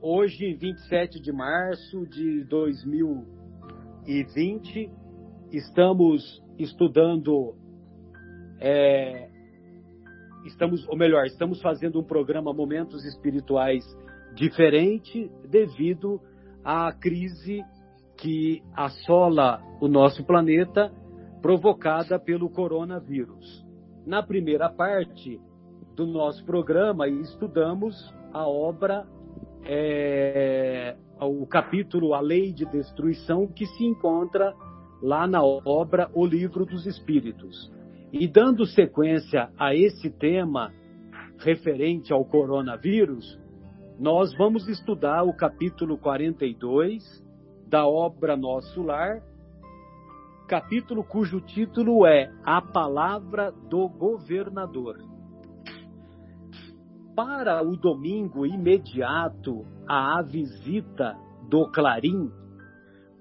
hoje, 27 de março de 2020, estamos estudando, é, estamos, ou melhor, estamos fazendo um programa Momentos Espirituais diferente devido à crise que assola o nosso planeta provocada pelo coronavírus. Na primeira parte do nosso programa, estudamos a obra, é, o capítulo A Lei de Destruição, que se encontra lá na obra O Livro dos Espíritos. E dando sequência a esse tema referente ao coronavírus, nós vamos estudar o capítulo 42 da obra Nosso Lar, capítulo cujo título é A Palavra do Governador. Para o domingo imediato à visita do Clarim,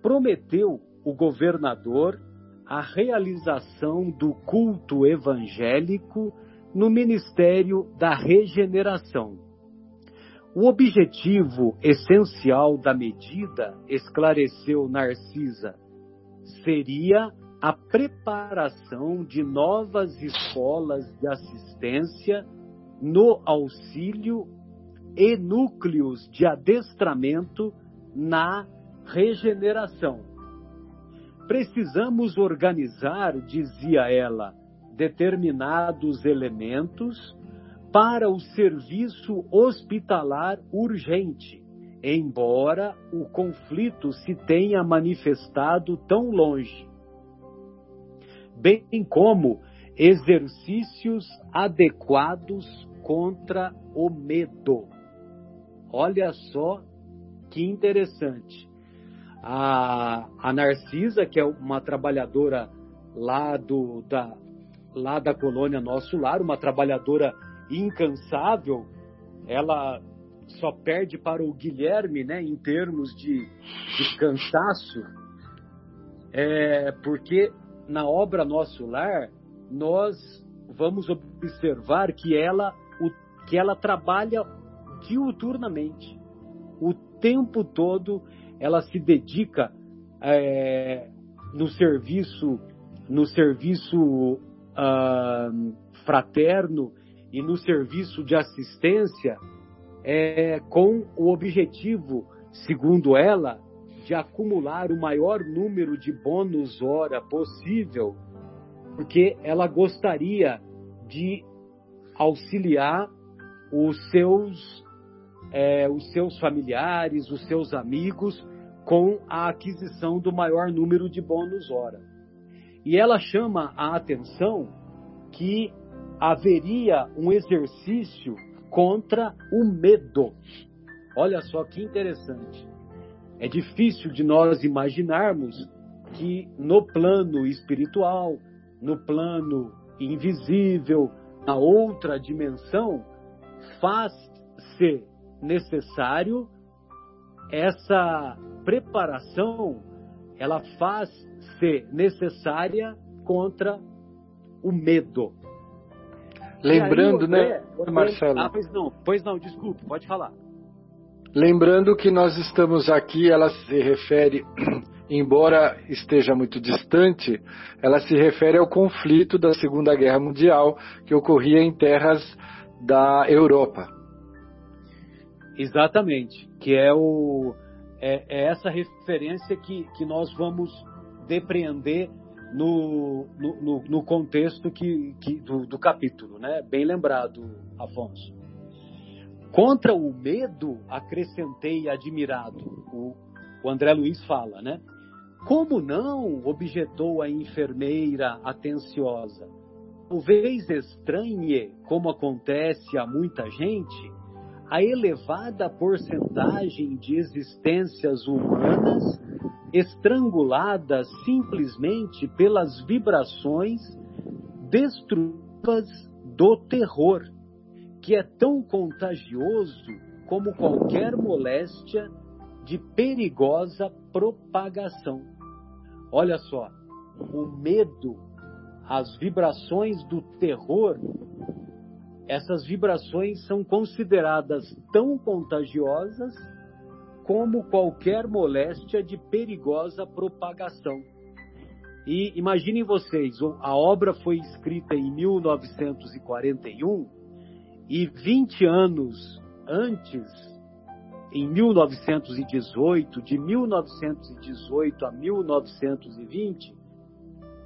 prometeu o governador a realização do culto evangélico no Ministério da Regeneração. O objetivo essencial da medida, esclareceu Narcisa, seria a preparação de novas escolas de assistência no auxílio e núcleos de adestramento na regeneração. Precisamos organizar, dizia ela, determinados elementos para o serviço hospitalar urgente, embora o conflito se tenha manifestado tão longe, bem como exercícios adequados contra o medo. Olha só que interessante. A, a Narcisa, que é uma trabalhadora lá, do, da, lá da colônia Nosso Lar, uma trabalhadora incansável, ela só perde para o Guilherme, né, em termos de, de cansaço, é, porque na obra Nosso Lar nós vamos observar que ela, que ela trabalha diuturnamente, o tempo todo ela se dedica é, no serviço, no serviço fraterno e no serviço de assistência é, com o objetivo, segundo ela, de acumular o maior número de bônus hora possível, porque ela gostaria de auxiliar os seus, é, os seus familiares, os seus amigos com a aquisição do maior número de bônus hora. E ela chama a atenção que haveria um exercício contra o medo. Olha só que interessante. É difícil de nós imaginarmos que no plano espiritual, no plano invisível, na outra dimensão, faz-se necessário essa preparação, ela faz-se necessária contra o medo. Lembrando, aí, né, Marcelo? Ah, pois não, pois não, desculpe, pode falar. Lembrando que nós estamos aqui, ela se refere, embora esteja muito distante, ela se refere ao conflito da Segunda Guerra Mundial que ocorria em terras da Europa. Exatamente, que é, o, é, é essa referência que, que nós vamos depreender no, no, no contexto que, que do, do, capítulo, né? Bem lembrado, Afonso. Contra o medo, acrescentei admirado, o, o André Luiz fala, né? Como não? objetou a enfermeira atenciosa. Talvez estranhe, como acontece a muita gente, a elevada porcentagem de existências humanas estranguladas simplesmente pelas vibrações destrutivas do terror, que é tão contagioso como qualquer moléstia de perigosa propagação. Olha só, o medo, as vibrações do terror, essas vibrações são consideradas tão contagiosas como qualquer moléstia de perigosa propagação. E imaginem vocês, a obra foi escrita em 1941 e 20 anos antes, em 1918, de 1918 a 1920,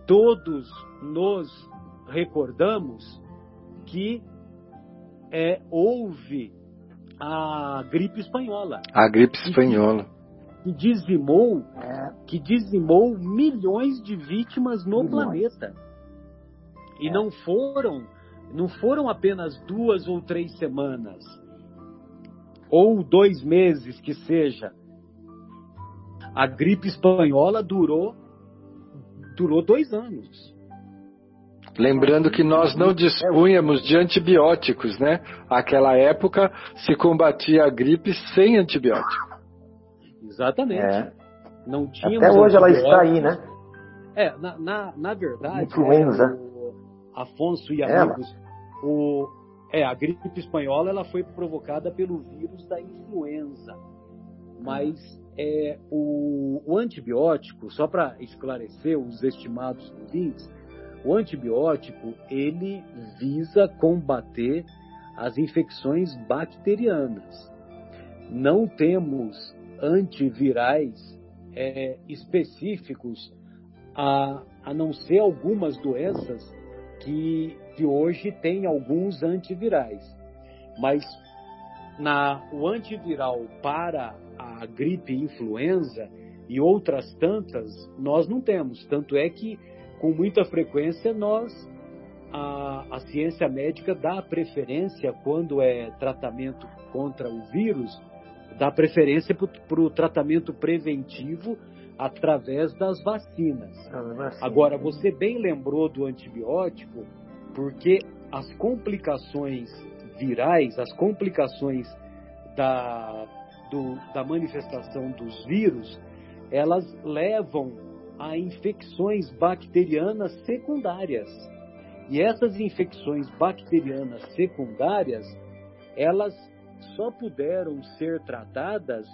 todos nos recordamos que é, houve a gripe espanhola. A gripe espanhola. Que dizimou, é. que dizimou milhões de vítimas no milhões. planeta. E é. não foram, não foram apenas duas ou três semanas, ou dois meses que seja. A gripe espanhola durou durou dois anos. Lembrando que nós não dispunhamos de antibióticos, né? Aquela época se combatia a gripe sem antibiótico. Exatamente. É. Não tínhamos Até hoje ela está aí, né? É, na, na, na verdade. Influenza. É, Afonso e amigos, o, é, a gripe espanhola ela foi provocada pelo vírus da influenza. Mas é, o, o antibiótico, só para esclarecer os estimados ouvintes, o antibiótico ele visa combater as infecções bacterianas. Não temos antivirais é, específicos a, a não ser algumas doenças que, que hoje têm alguns antivirais. Mas na, o antiviral para a gripe influenza e outras tantas, nós não temos. Tanto é que com muita frequência nós a, a ciência médica dá preferência quando é tratamento contra o vírus, dá preferência para o tratamento preventivo através das vacinas. Agora, você bem lembrou do antibiótico, porque as complicações virais, as complicações da, do, da manifestação dos vírus, elas levam a infecções bacterianas secundárias. E essas infecções bacterianas secundárias, elas só puderam ser tratadas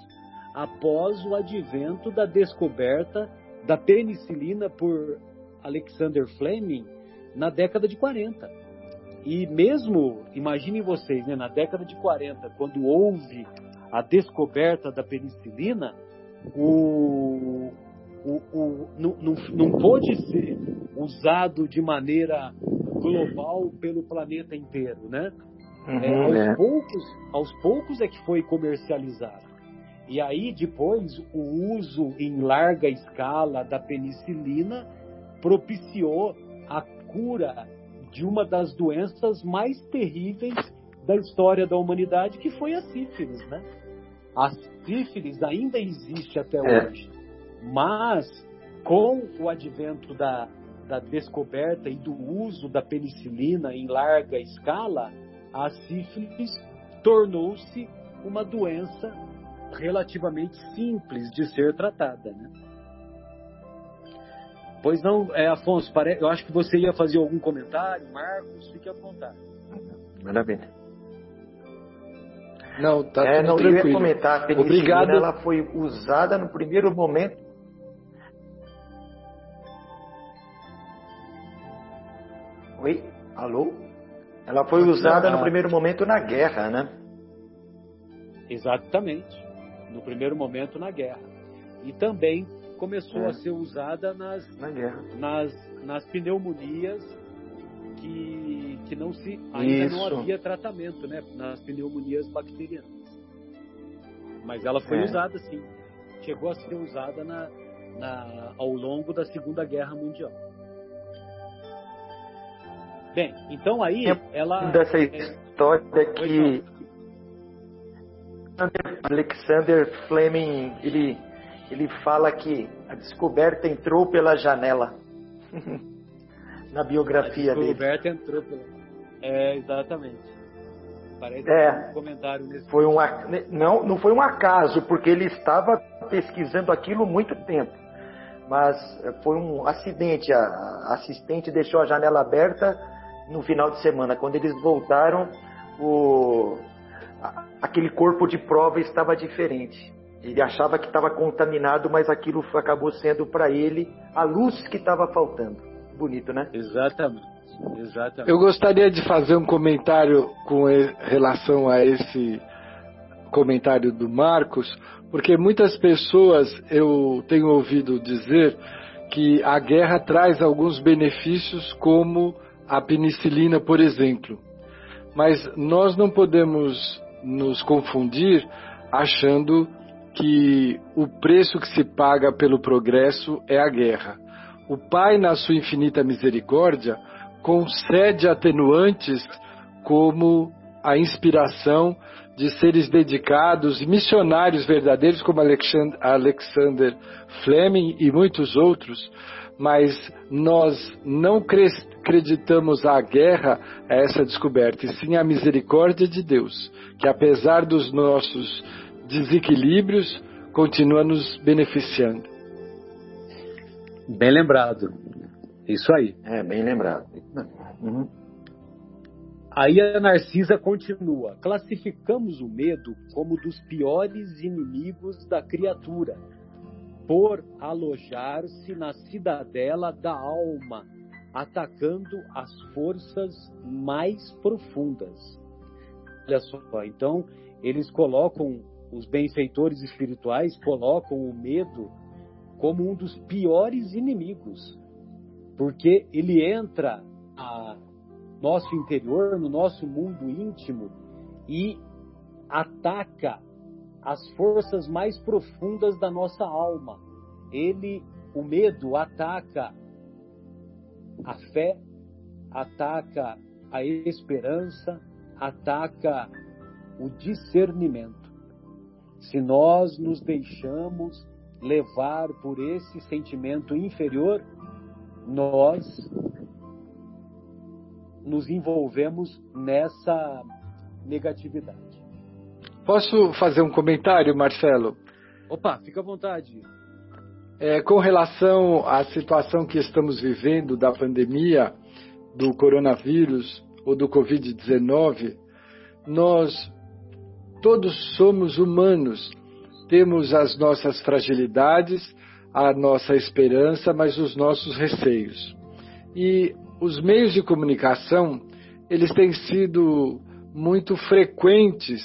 após o advento da descoberta da penicilina por Alexander Fleming na década de 40. E mesmo, imaginem vocês, né, na década de 40, quando houve a descoberta da penicilina, o, o, o, não, não, não pôde ser usado de maneira global pelo planeta inteiro, né? Uhum, é, aos, é. Poucos, aos poucos é que foi comercializado. E aí depois o uso em larga escala da penicilina propiciou a cura de uma das doenças mais terríveis da história da humanidade, que foi a sífilis, né? A sífilis ainda existe até é. hoje. Mas, com o advento da, da descoberta e do uso da penicilina em larga escala, a sífilis tornou-se uma doença relativamente simples de ser tratada. Né? Pois não, é, Afonso, eu acho que você ia fazer algum comentário, Marcos, fique à vontade. Maravilha. Não, tá é, não, tranquilo. Eu ia comentar, a penicilina Obrigado. ela foi usada no primeiro momento Alô? Ela foi usada no primeiro momento na guerra, né? Exatamente. No primeiro momento na guerra. E também começou é. a ser usada nas, na nas, nas pneumonias que, que não se ainda Isso. não havia tratamento, né? Nas pneumonias bacterianas. Mas ela foi é. usada sim. Chegou a ser usada na, na, ao longo da Segunda Guerra Mundial. Bem, então aí ela. Dessa é, história que Alexander Fleming ele, ele fala que a descoberta entrou pela janela. Na biografia dele. A descoberta entrou pela. É, exatamente. Parece é, um comentário nesse foi um não não foi um acaso porque ele estava pesquisando aquilo muito tempo mas foi um acidente a assistente deixou a janela aberta no final de semana. Quando eles voltaram, o, aquele corpo de prova estava diferente. Ele achava que estava contaminado, mas aquilo acabou sendo para ele a luz que estava faltando. Bonito, né? Exatamente. Exatamente. Eu gostaria de fazer um comentário com relação a esse comentário do Marcos, porque muitas pessoas eu tenho ouvido dizer que a guerra traz alguns benefícios, como a penicilina, por exemplo. Mas nós não podemos nos confundir achando que o preço que se paga pelo progresso é a guerra. O Pai, na sua infinita misericórdia, concede atenuantes como a inspiração de seres dedicados missionários verdadeiros como Alexander Fleming e muitos outros, mas nós não acreditamos a guerra a essa descoberta, e sim a misericórdia de Deus, que apesar dos nossos desequilíbrios, continua nos beneficiando. Bem lembrado. Isso aí. É, bem lembrado. Uhum. Aí a Narcisa continua: classificamos o medo como dos piores inimigos da criatura, por alojar-se na cidadela da alma, atacando as forças mais profundas. Olha só, então eles colocam, os benfeitores espirituais colocam o medo como um dos piores inimigos, porque ele entra a nosso interior, no nosso mundo íntimo e ataca as forças mais profundas da nossa alma. Ele, o medo, ataca a fé, ataca a esperança, ataca o discernimento. Se nós nos deixamos levar por esse sentimento inferior, nós nos envolvemos nessa negatividade. Posso fazer um comentário, Marcelo? Opa, fica à vontade. É, com relação à situação que estamos vivendo da pandemia do coronavírus ou do Covid-19, nós todos somos humanos, temos as nossas fragilidades, a nossa esperança, mas os nossos receios. E os meios de comunicação eles têm sido muito frequentes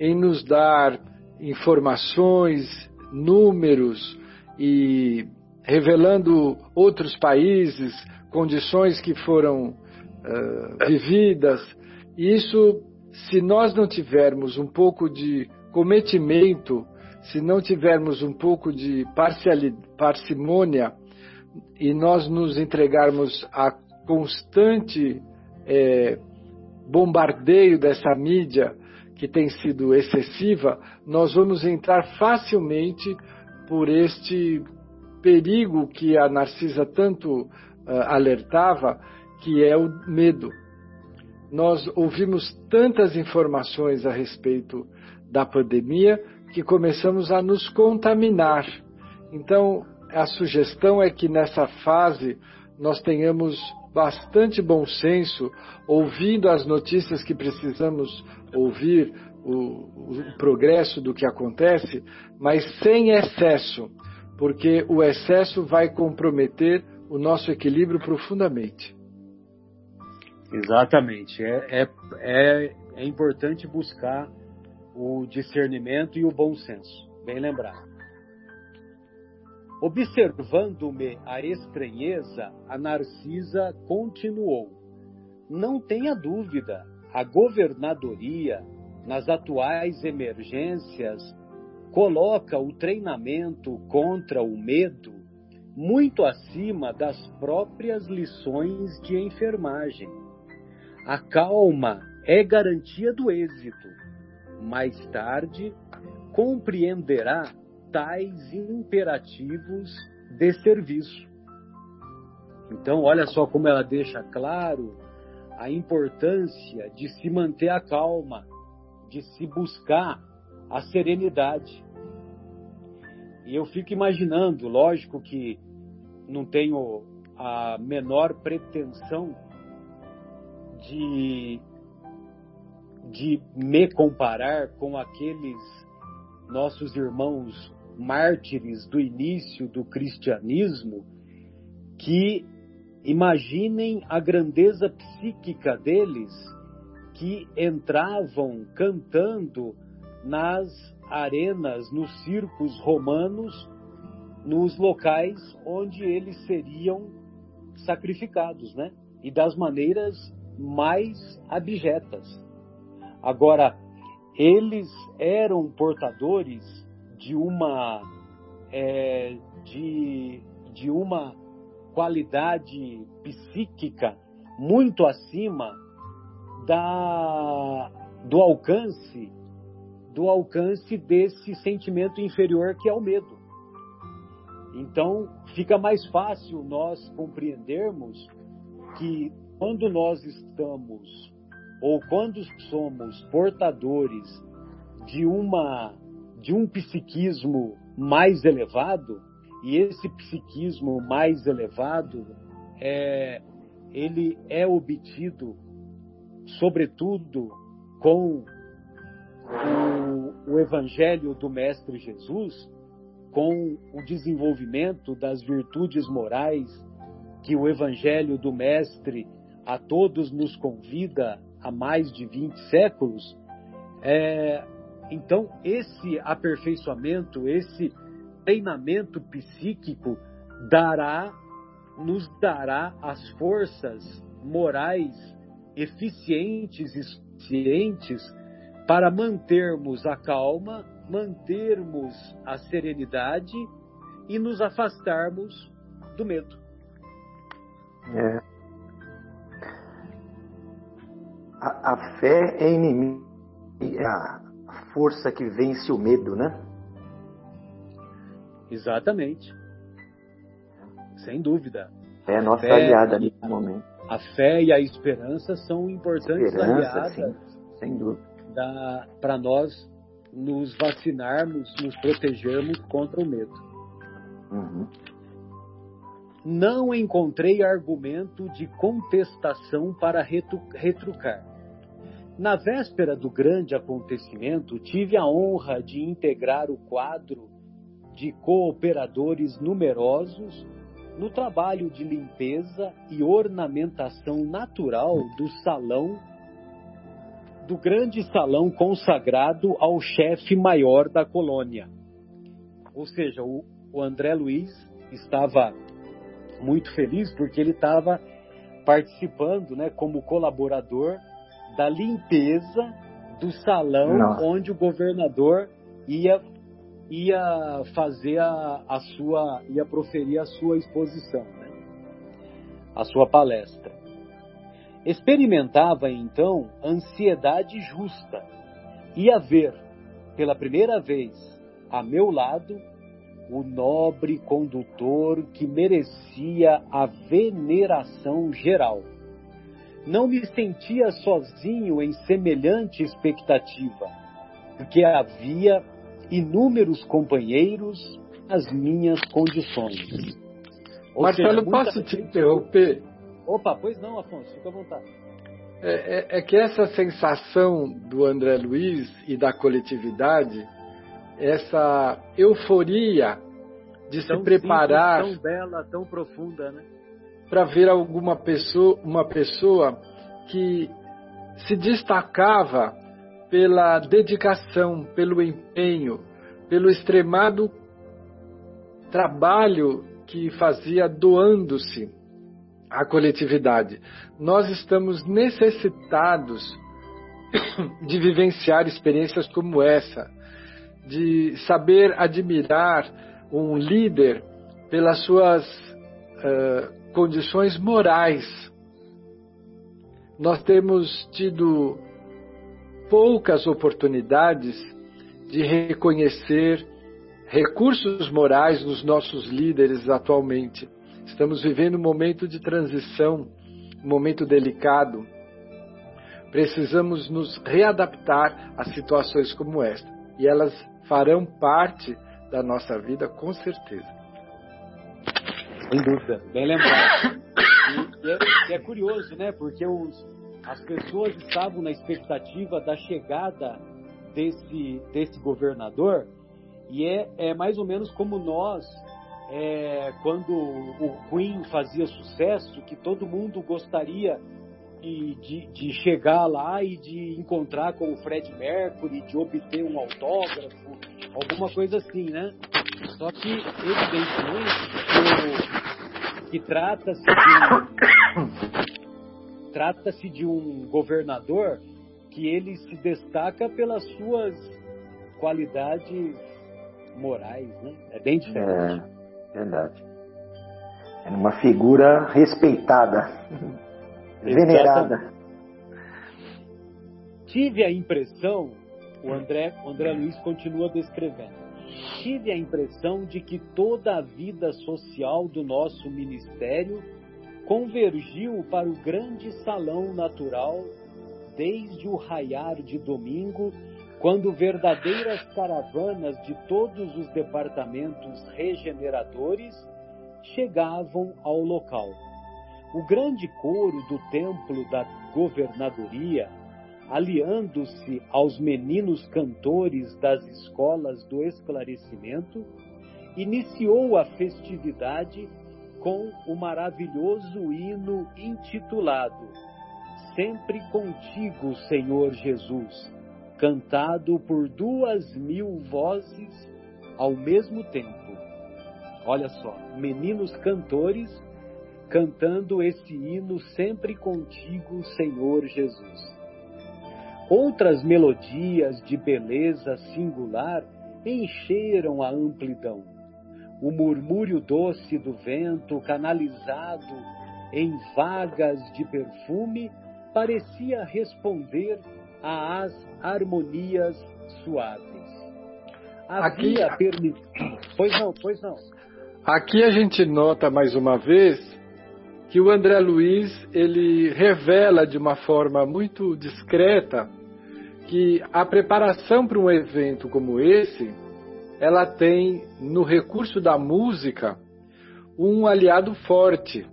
em nos dar informações, números e revelando outros países, condições que foram uh, vividas. E isso, se nós não tivermos um pouco de cometimento, se não tivermos um pouco de parcimônia e nós nos entregarmos a constante é, bombardeio dessa mídia que tem sido excessiva, nós vamos entrar facilmente por este perigo que a Narcisa tanto uh, alertava, que é o medo. Nós ouvimos tantas informações a respeito da pandemia que começamos a nos contaminar. Então, a sugestão é que nessa fase nós tenhamos bastante bom senso, ouvindo as notícias que precisamos ouvir, o, o progresso do que acontece, mas sem excesso, porque o excesso vai comprometer o nosso equilíbrio profundamente. Exatamente. É, é, é, é importante buscar o discernimento e o bom senso. Bem lembrado. Observando-me a estranheza, a Narcisa continuou: Não tenha dúvida, a governadoria, nas atuais emergências, coloca o treinamento contra o medo muito acima das próprias lições de enfermagem. A calma é garantia do êxito. Mais tarde, compreenderá tais imperativos de serviço. Então, olha só como ela deixa claro a importância de se manter a calma, de se buscar a serenidade. E eu fico imaginando, lógico que não tenho a menor pretensão de, de me comparar com aqueles nossos irmãos mártires do início do cristianismo, que imaginem a grandeza psíquica deles que entravam cantando nas arenas, nos circos romanos, nos locais onde eles seriam sacrificados, né? E das maneiras mais abjetas. Agora, eles eram portadores de uma é, de, de uma qualidade psíquica muito acima da, do alcance do alcance desse sentimento inferior que é o medo. Então, fica mais fácil nós compreendermos que quando nós estamos ou quando somos portadores de uma de um psiquismo mais elevado, e esse psiquismo mais elevado é ele é obtido sobretudo com o, o evangelho do mestre Jesus, com o desenvolvimento das virtudes morais que o evangelho do mestre a todos nos convida há mais de 20 séculos, é, então esse aperfeiçoamento, esse treinamento psíquico dará, nos dará as forças morais eficientes e suficientes para mantermos a calma, mantermos a serenidade e nos afastarmos do medo. É. A, a fé é inimiga, força que vence o medo, né? Exatamente. Sem dúvida. É a nossa fé, aliada nesse momento. A fé e a esperança são importantes esperança, aliadas. Sim, sem dúvida para nós nos vacinarmos, nos protegermos contra o medo. Uhum. Não encontrei argumento de contestação para retrucar. Na véspera do grande acontecimento, tive a honra de integrar o quadro de cooperadores numerosos no trabalho de limpeza e ornamentação natural do salão do grande salão consagrado ao chefe maior da colônia. Ou seja, o, André Luiz estava muito feliz porque ele estava participando, né, como colaborador da limpeza do salão Nossa. onde o governador ia ia fazer a, a sua ia proferir a sua exposição, né? a sua palestra. Experimentava então ansiedade justa. Ia ver, pela primeira vez, a meu lado, o nobre condutor que merecia a veneração geral. Não me sentia sozinho em semelhante expectativa, porque havia inúmeros companheiros às minhas condições. Ou Marcelo, seja, posso te interromper? Opa, pois não, Afonso, fica à vontade. É, é, é, que essa sensação do André Luiz e da coletividade, essa euforia de tão se preparar. Simples, tão bela, tão profunda, né? Para ver alguma pessoa, uma pessoa que se destacava pela dedicação, pelo empenho, pelo extremado trabalho que fazia doando-se a coletividade. Nós estamos necessitados de vivenciar experiências como essa, de saber admirar um líder pelas suas uh, condições morais. Nós temos tido poucas oportunidades de reconhecer recursos morais nos nossos líderes atualmente. Estamos vivendo um momento de transição, um momento delicado. Precisamos nos readaptar a situações como esta. E elas farão parte da nossa vida com certeza. Sem dúvida, bem lembrado. E, é, é, curioso, né? Porque os, as pessoas estavam na expectativa da chegada desse, desse governador, e é, é mais ou menos como nós, é, quando o Queen fazia sucesso, que todo mundo gostaria de, de, de, chegar lá e de encontrar com o Fred Mercury, de obter um autógrafo, alguma coisa assim, né? Só que, evidentemente, que, que trata-se de, trata-se de um governador que ele se destaca pelas suas qualidades morais, né? É bem diferente. É, verdade. É uma figura respeitada, venerada. Tive a impressão, o André, o André Luiz continua descrevendo, tive a impressão de que toda a vida social do nosso ministério convergiu para o grande salão natural desde o raiar de domingo quando verdadeiras caravanas de todos os departamentos regeneradores chegavam ao local. O grande coro do templo da governadoria, aliando-se aos meninos cantores das escolas do esclarecimento, iniciou a festividade com o maravilhoso hino intitulado Sempre contigo, Senhor Jesus cantado por duas mil vozes ao mesmo tempo. Olha só, meninos cantores cantando esse hino sempre contigo, Senhor Jesus. Outras melodias de beleza singular encheram a amplidão. O murmúrio doce do vento, canalizado em vagas de perfume, parecia responder às harmonias suaves. Havia Aqui... permissão. Pois não, pois não. Aqui a gente nota mais uma vez que o André Luiz ele revela de uma forma muito discreta que a preparação para um evento como esse ela tem no recurso da música um aliado forte.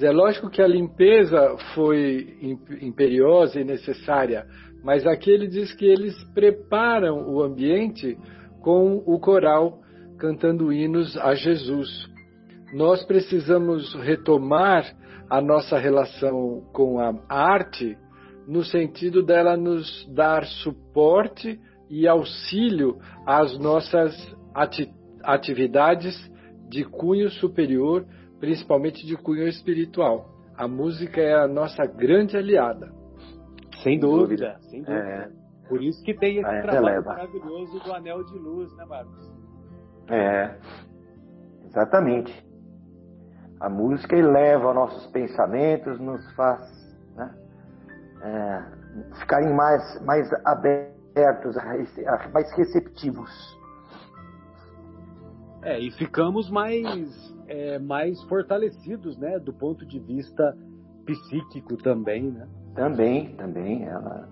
É lógico que a limpeza foi imperiosa e necessária, mas aqui ele diz que eles preparam o ambiente com o coral cantando hinos a Jesus. Nós precisamos retomar a nossa relação com a arte no sentido dela nos dar suporte e auxílio às nossas ati atividades de cunho superior, principalmente de cunho espiritual. A música é a nossa grande aliada. Sem dúvida, sem dúvida. É. Por isso que tem esse é, trabalho releva. maravilhoso do Anel de Luz, né, Marcos? É, exatamente. A música eleva nossos pensamentos, nos faz né, é, ficarem mais, mais abertos, mais receptivos. É, e ficamos mais, é, mais fortalecidos, né, do ponto de vista psíquico também, né? Também, também, ela.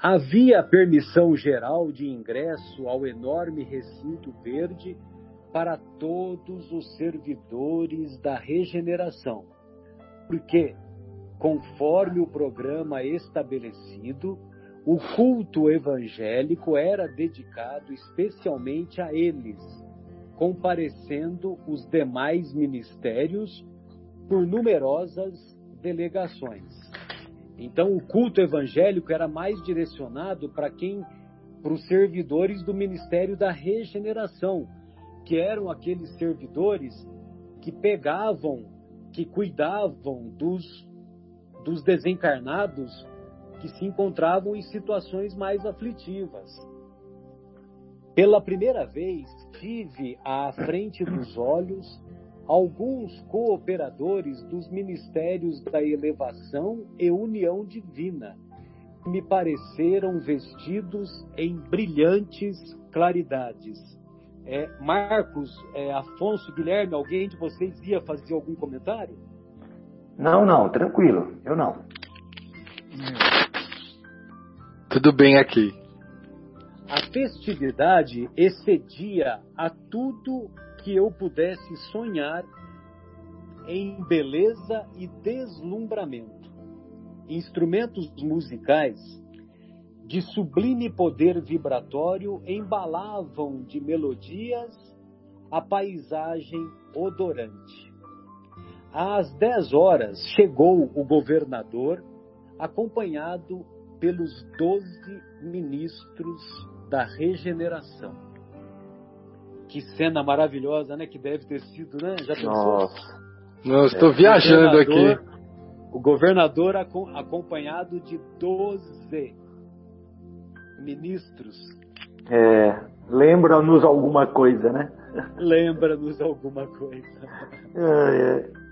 Havia permissão geral de ingresso ao enorme recinto verde para todos os servidores da regeneração, porque, conforme o programa estabelecido, o culto evangélico era dedicado especialmente a eles, comparecendo os demais ministérios por numerosas delegações. Então, o culto evangélico era mais direcionado para quem, para os servidores do ministério da regeneração, que eram aqueles servidores que pegavam, que cuidavam dos, dos desencarnados que se encontravam em situações mais aflitivas. Pela primeira vez, tive à frente dos olhos alguns cooperadores dos ministérios da elevação e união divina me pareceram vestidos em brilhantes claridades. É, Marcos, é, Afonso, Guilherme, alguém de vocês ia fazer algum comentário? Não, não, tranquilo, eu não. Tudo bem aqui. A festividade excedia a tudo que eu pudesse sonhar em beleza e deslumbramento. instrumentos musicais de sublime poder vibratório embalavam de melodias a paisagem odorante. Às dez horas chegou o governador, acompanhado pelos doze ministros da regeneração. Que cena maravilhosa, né? Que deve ter sido, né? Já pensou? Nossa. Não, estou é, viajando aqui. O governador acompanhado de 12 ministros. É, lembra-nos alguma coisa, né? Lembra-nos alguma coisa. É, é.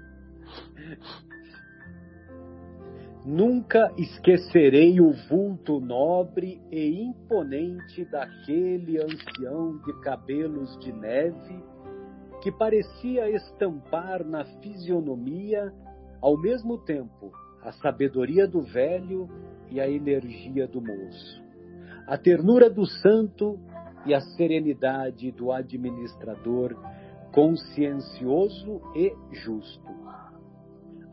Nunca esquecerei o vulto nobre e imponente daquele ancião de cabelos de neve que parecia estampar na fisionomia, ao mesmo tempo, a sabedoria do velho e a energia do moço, a ternura do santo e a serenidade do administrador consciencioso e justo.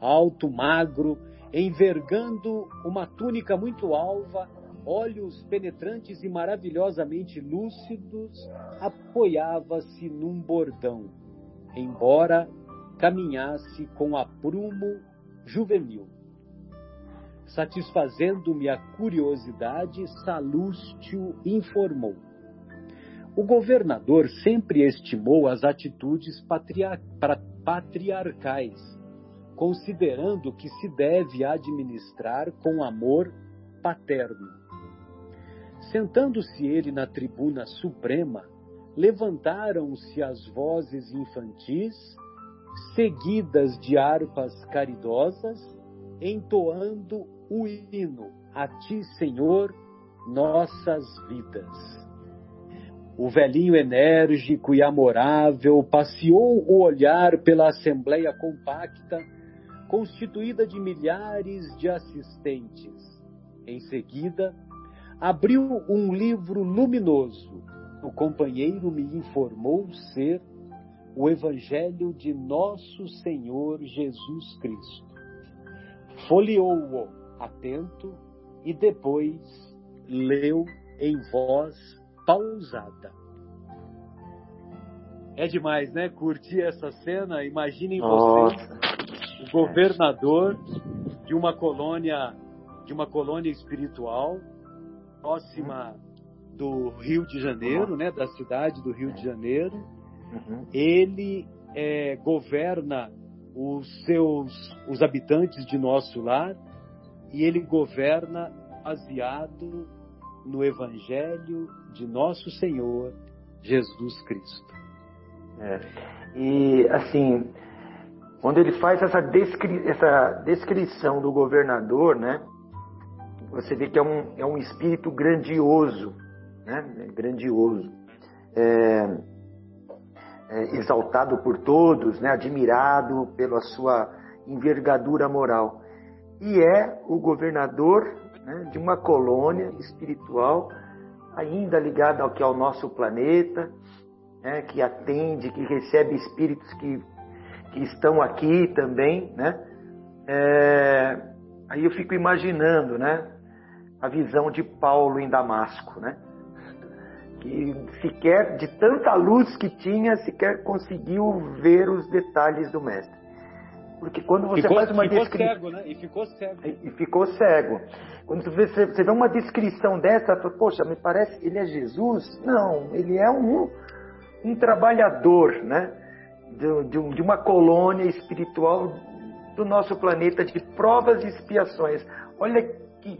Alto, magro, envergando uma túnica muito alva, olhos penetrantes e maravilhosamente lúcidos, apoiava-se num bordão, embora caminhasse com aprumo juvenil. Satisfazendo-me a curiosidade, Salústio informou. O governador sempre estimou as atitudes patriarcais considerando que se deve administrar com amor paterno. Sentando-se ele na tribuna suprema, levantaram-se as vozes infantis, seguidas de harpas caridosas, entoando o hino A Ti, Senhor, nossas vidas. O velhinho enérgico e amorável passeou o olhar pela assembleia compacta constituída de milhares de assistentes. Em seguida, abriu um livro luminoso. O companheiro me informou ser o Evangelho de Nosso Senhor Jesus Cristo. Folheou-o atento e depois leu em voz pausada. É demais, né? Curtir essa cena. Imaginem vocês o governador de uma colônia de uma colônia espiritual próxima do Rio de Janeiro, né, da cidade do Rio de Janeiro. Uhum. Ele é, governa os seus os habitantes de nosso lar e ele governa baseado no Evangelho de nosso Senhor Jesus Cristo. É. E assim, quando ele faz essa, descri essa descrição do governador, né? Você vê que é um, é um espírito grandioso, né? Grandioso. É, é, exaltado por todos, né? admirado pela sua envergadura moral. E é o governador né, de uma colônia espiritual ainda ligada ao que é o nosso planeta, né, que atende, que recebe espíritos que que estão aqui também, né? É, aí eu fico imaginando, né? A visão de Paulo em Damasco, né? Que sequer, de tanta luz que tinha, sequer conseguiu ver os detalhes do mestre. Porque quando você ficou, faz uma descrição. cego, né? E ficou cego. E, ficou cego. Quando você vê, você vê uma descrição dessa, poxa, me parece, ele é Jesus? Não, ele é um, um trabalhador, né? de, de, de uma colônia espiritual do nosso planeta de provas e expiações. Olha que.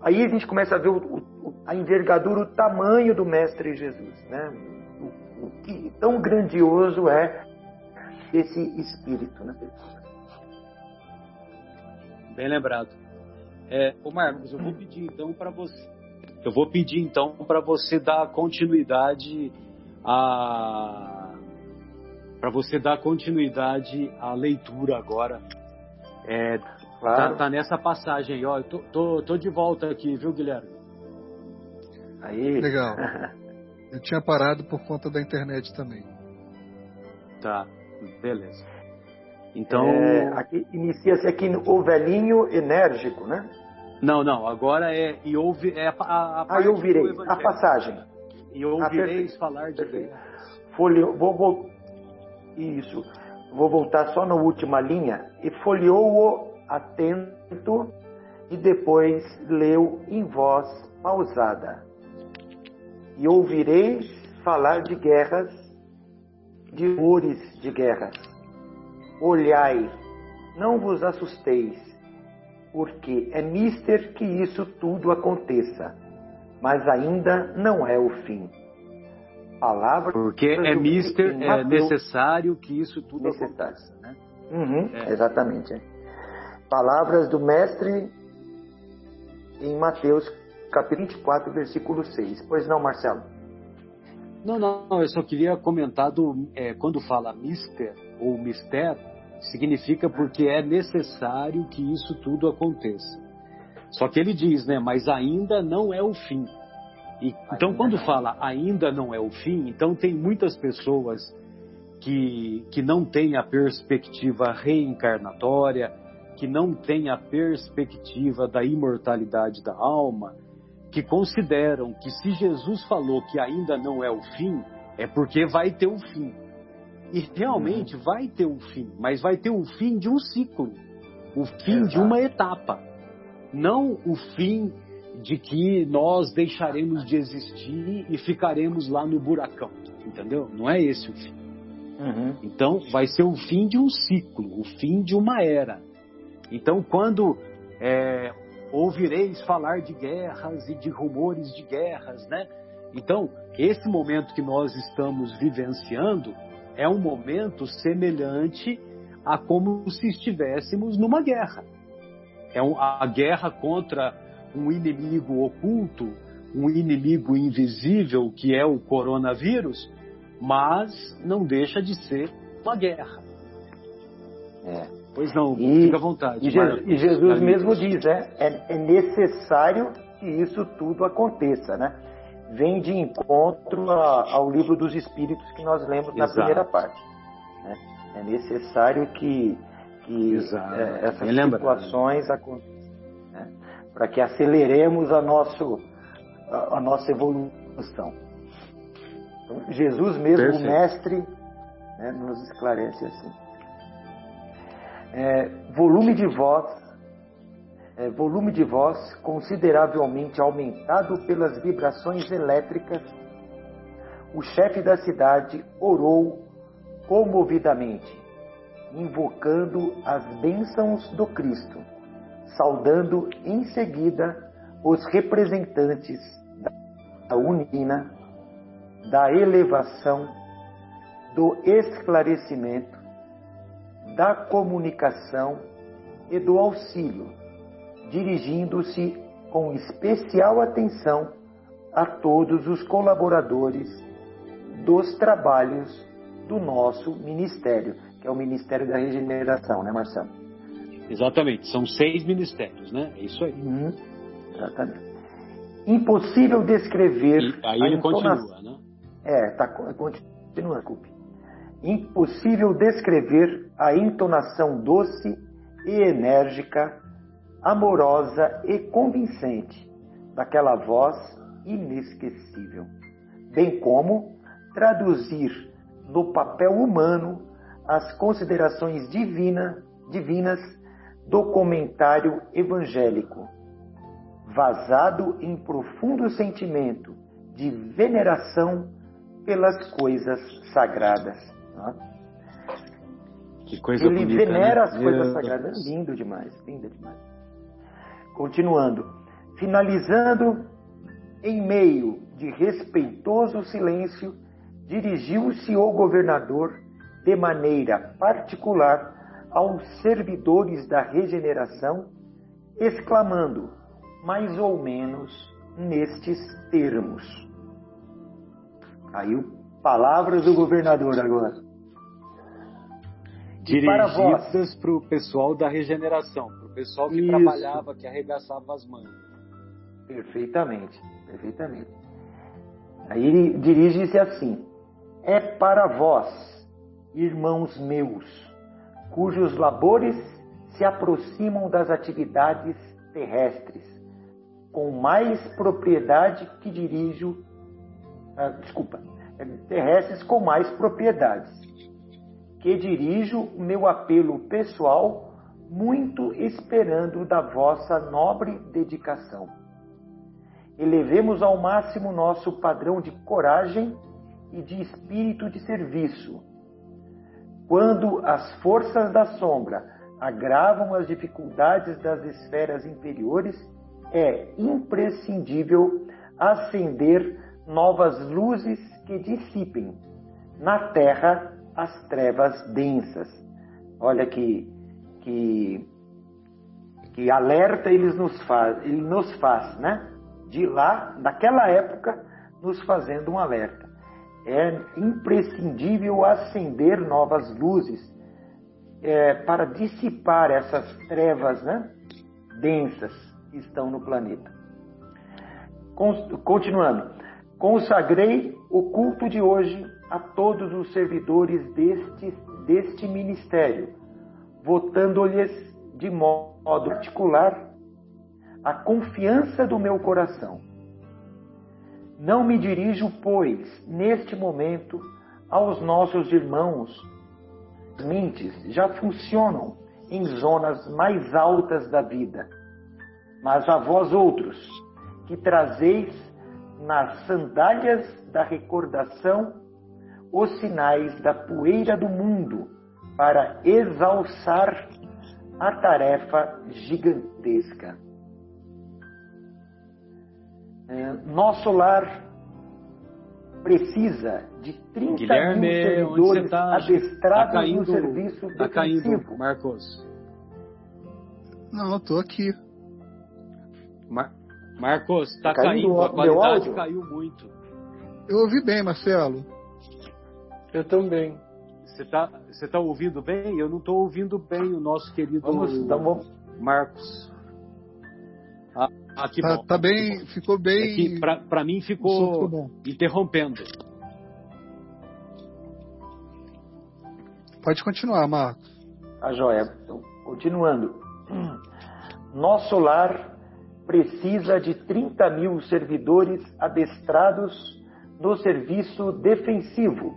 Aí a gente começa a ver o, o, a envergadura, o tamanho do Mestre Jesus. Né? O, o que tão grandioso é esse espírito. Né? Bem lembrado. É, ô Marcos, eu vou pedir então para você. Eu vou pedir então para você dar continuidade a para você dar continuidade à leitura agora. É, claro. tá, tá, nessa passagem aí, ó. Eu tô, tô, tô, de volta aqui, viu, Guilherme? Aí. Legal. Eu tinha parado por conta da internet também. Tá, beleza. Então. É, aqui inicia-se aqui o velhinho enérgico, né? Não, não, agora é e ouve é a, a, a ah, eu ouvirei a passagem. E ouvireis ah, falar de guerras. Folheou, vou, vou, isso. Vou voltar só na última linha. E folheou-o atento e depois leu em voz pausada. E ouvireis falar de guerras, de rumores de guerras. Olhai, não vos assusteis, porque é mister que isso tudo aconteça, mas ainda não é o fim. Palavra porque é mister, é necessário que isso tudo necessário. aconteça. Né? Uhum, é. Exatamente. É. Palavras do mestre em Mateus capítulo 24, versículo 6. Pois não, Marcelo? Não, não, eu só queria comentar do, é, quando fala mister ou mistério, significa porque é necessário que isso tudo aconteça. Só que ele diz, né, mas ainda não é o fim. E, então, quando fala ainda não é o fim, então tem muitas pessoas que, que não têm a perspectiva reencarnatória, que não têm a perspectiva da imortalidade da alma, que consideram que se Jesus falou que ainda não é o fim, é porque vai ter um fim. E realmente uhum. vai ter um fim, mas vai ter um fim de um ciclo, o fim Exato. de uma etapa, não o fim de que nós deixaremos de existir e ficaremos lá no buracão, entendeu? Não é esse o fim. Uhum. Então vai ser o fim de um ciclo, o fim de uma era. Então quando é, ouvireis falar de guerras e de rumores de guerras, né? Então, esse momento que nós estamos vivenciando é um momento semelhante a como se estivéssemos numa guerra. É a guerra contra um inimigo oculto, um inimigo invisível que é o coronavírus, mas não deixa de ser uma guerra. É. Pois não, e, fica à vontade. E, Jesus, e Jesus mesmo diz, né? É, é, necessário que isso tudo aconteça, né? Vem de encontro a, ao livro dos Espíritos que nós lemos Exato. na primeira parte. Né? É necessário que, que é, essas situações aconteçam, né? para que aceleremos a, nosso, a, a nossa evolução. Então, Jesus mesmo, Perfeito. o Mestre, né, nos esclarece assim é, volume de voz, é, volume de voz consideravelmente aumentado pelas vibrações elétricas, o chefe da cidade orou comovidamente, invocando as bênçãos do Cristo, saudando em seguida os representantes da unina, da elevação, do esclarecimento, da comunicação e do auxílio, dirigindo-se com especial atenção a todos os colaboradores dos trabalhos do nosso ministério, que é o Ministério da Regeneração, né, Marcelo? Exatamente, são seis ministérios, né? É isso aí. Uhum. Exatamente. Impossível descrever. E aí ele continua, né? É, tá, continua, Cupi impossível descrever a entonação doce e enérgica, amorosa e convincente daquela voz inesquecível, bem como traduzir no papel humano as considerações divina, divinas do comentário evangélico, vazado em profundo sentimento de veneração pelas coisas sagradas. Tá? Que coisa Ele bonita, venera né? as coisas sagradas. Lindo demais, lindo demais. Continuando. Finalizando, em meio de respeitoso silêncio, dirigiu-se o governador de maneira particular aos servidores da regeneração, exclamando, mais ou menos nestes termos. Caiu palavras do governador agora dirigidas para o pessoal da regeneração, o pessoal que Isso. trabalhava, que arregaçava as mãos. Perfeitamente, perfeitamente. Aí ele dirige-se assim: É para vós, irmãos meus, cujos labores se aproximam das atividades terrestres, com mais propriedade que dirijo. Ah, desculpa, terrestres com mais propriedades, que dirijo meu apelo pessoal, muito esperando da vossa nobre dedicação. Elevemos ao máximo nosso padrão de coragem e de espírito de serviço. Quando as forças da sombra agravam as dificuldades das esferas inferiores, é imprescindível acender novas luzes que dissipem na terra as trevas densas. Olha que, que, que alerta ele nos faz, ele nos faz, né? De lá, daquela época, nos fazendo um alerta é imprescindível acender novas luzes é, para dissipar essas trevas né, densas que estão no planeta. Continuando, consagrei o culto de hoje a todos os servidores deste, deste ministério, votando-lhes de modo particular a confiança do meu coração não me dirijo, pois, neste momento, aos nossos irmãos. Mentes já funcionam em zonas mais altas da vida, mas a vós outros, que trazeis nas sandálias da recordação os sinais da poeira do mundo para exalçar a tarefa gigantesca. É, nosso lar precisa de 30 Guilherme, mil servidores tá? adestrados tá caindo, no serviço tá defensivo. caindo, Marcos. Não, eu tô aqui. Mar Marcos, tá, Tá caindo caindo, a qualidade caiu muito. Eu ouvi bem, Marcelo. Eu também. Você tá, você tá ouvindo bem? Eu não tô ouvindo bem o nosso querido Vamos, então vamos, Marcos. Ah, ah, que Tá, bom. tá bem, ficou É bem. pra, pra mim ficou interrompendo. Pode continuar, Marcos. a joia. Então, continuando. Nosso lar precisa de 30 mil servidores adestrados no serviço defensivo.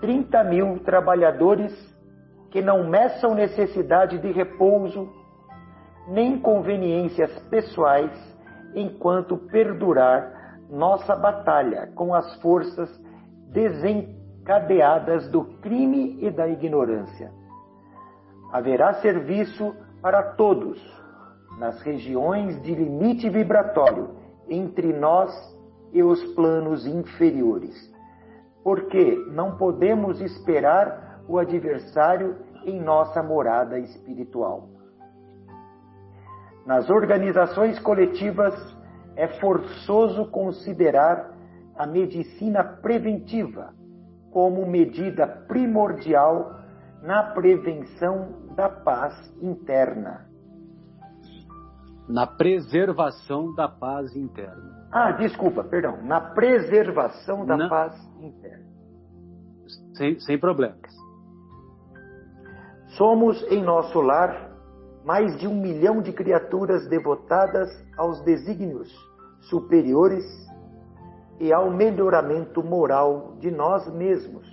30 mil trabalhadores que não meçam necessidade de repouso nem conveniências pessoais enquanto perdurar nossa batalha com as forças desencadeadas do crime e da ignorância. Haverá serviço para todos nas regiões de limite vibratório entre nós e os planos inferiores, porque não podemos esperar o adversário em nossa morada espiritual. Nas organizações coletivas, é forçoso considerar a medicina preventiva como medida primordial na prevenção da paz interna. Na preservação da paz interna. Ah, desculpa, perdão. Na preservação da Não. paz interna. Sem, sem problemas. Somos em nosso lar mais de um milhão de criaturas devotadas aos desígnios superiores e ao melhoramento moral de nós mesmos.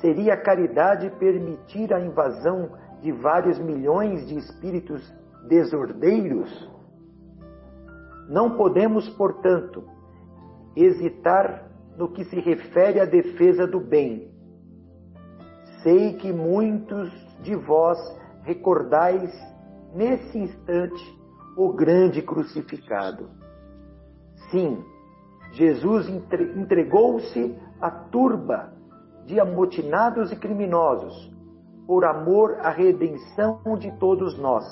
Seria caridade permitir a invasão de vários milhões de espíritos desordeiros? Não podemos, portanto, hesitar no que se refere à defesa do bem. Sei que muitos de vós recordais nesse instante o grande crucificado. Sim, Jesus entre- entregou-se à turba de amotinados e criminosos por amor à redenção de todos nós,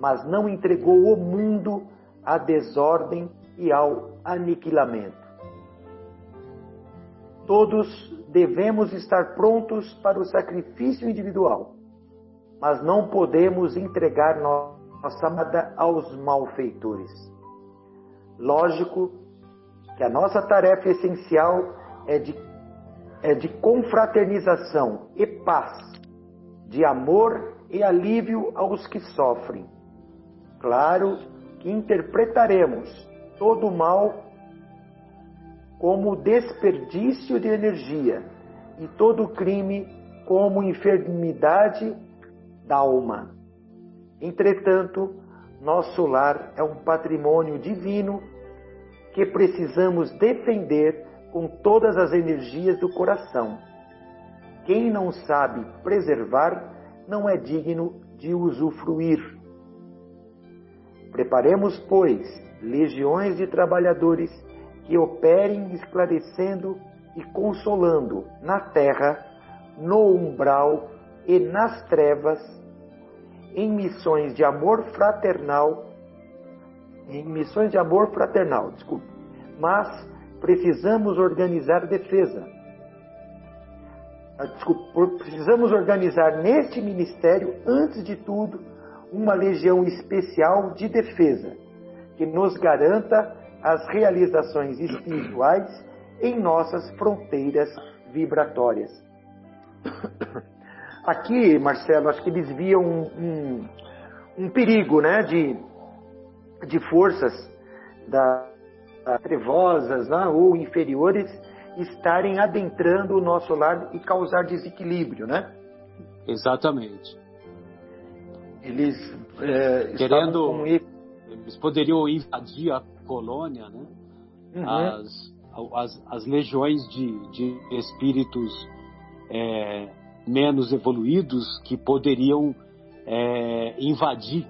mas não entregou o mundo à desordem e ao aniquilamento. Todos devemos estar prontos para o sacrifício individual, mas não podemos entregar nossa amada aos malfeitores. Lógico que a nossa tarefa essencial é de é de confraternização e paz, de amor e alívio aos que sofrem. Claro que interpretaremos todo o mal como desperdício de energia e todo crime como enfermidade da alma. Entretanto, nosso lar é um patrimônio divino que precisamos defender com todas as energias do coração. Quem não sabe preservar não é digno de usufruir. Preparemos, pois, legiões de trabalhadores que operem esclarecendo e consolando na terra, no umbral e nas trevas, em missões de amor fraternal, em missões de amor fraternal, desculpe, mas precisamos organizar defesa. Ah, desculpe, precisamos organizar neste ministério, antes de tudo, uma legião especial de defesa, que nos garanta as realizações espirituais em nossas fronteiras vibratórias. Aqui, Marcelo, acho que eles viam um, um, um perigo né, de, de forças da, da trevosas né, ou inferiores estarem adentrando o nosso lar e causar desequilíbrio, né? Exatamente. Eles é, querendo, eles poderiam invadir a colônia, né? Uhum. As, as, as, legiões de, de espíritos é, menos evoluídos que poderiam é, invadir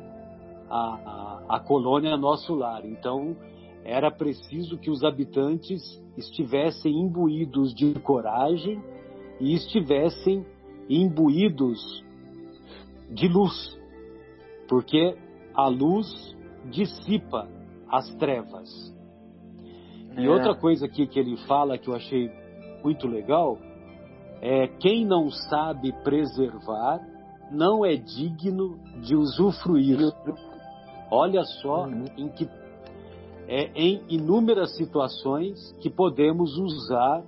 a, a, a colônia nosso lar. Então, era preciso que os habitantes estivessem imbuídos de coragem e estivessem imbuídos de luz, porque a luz dissipa as trevas. E é. outra coisa aqui que ele fala que eu achei muito legal é quem não sabe preservar não é digno de usufruir. Olha só uhum. em que é em inúmeras situações que podemos usar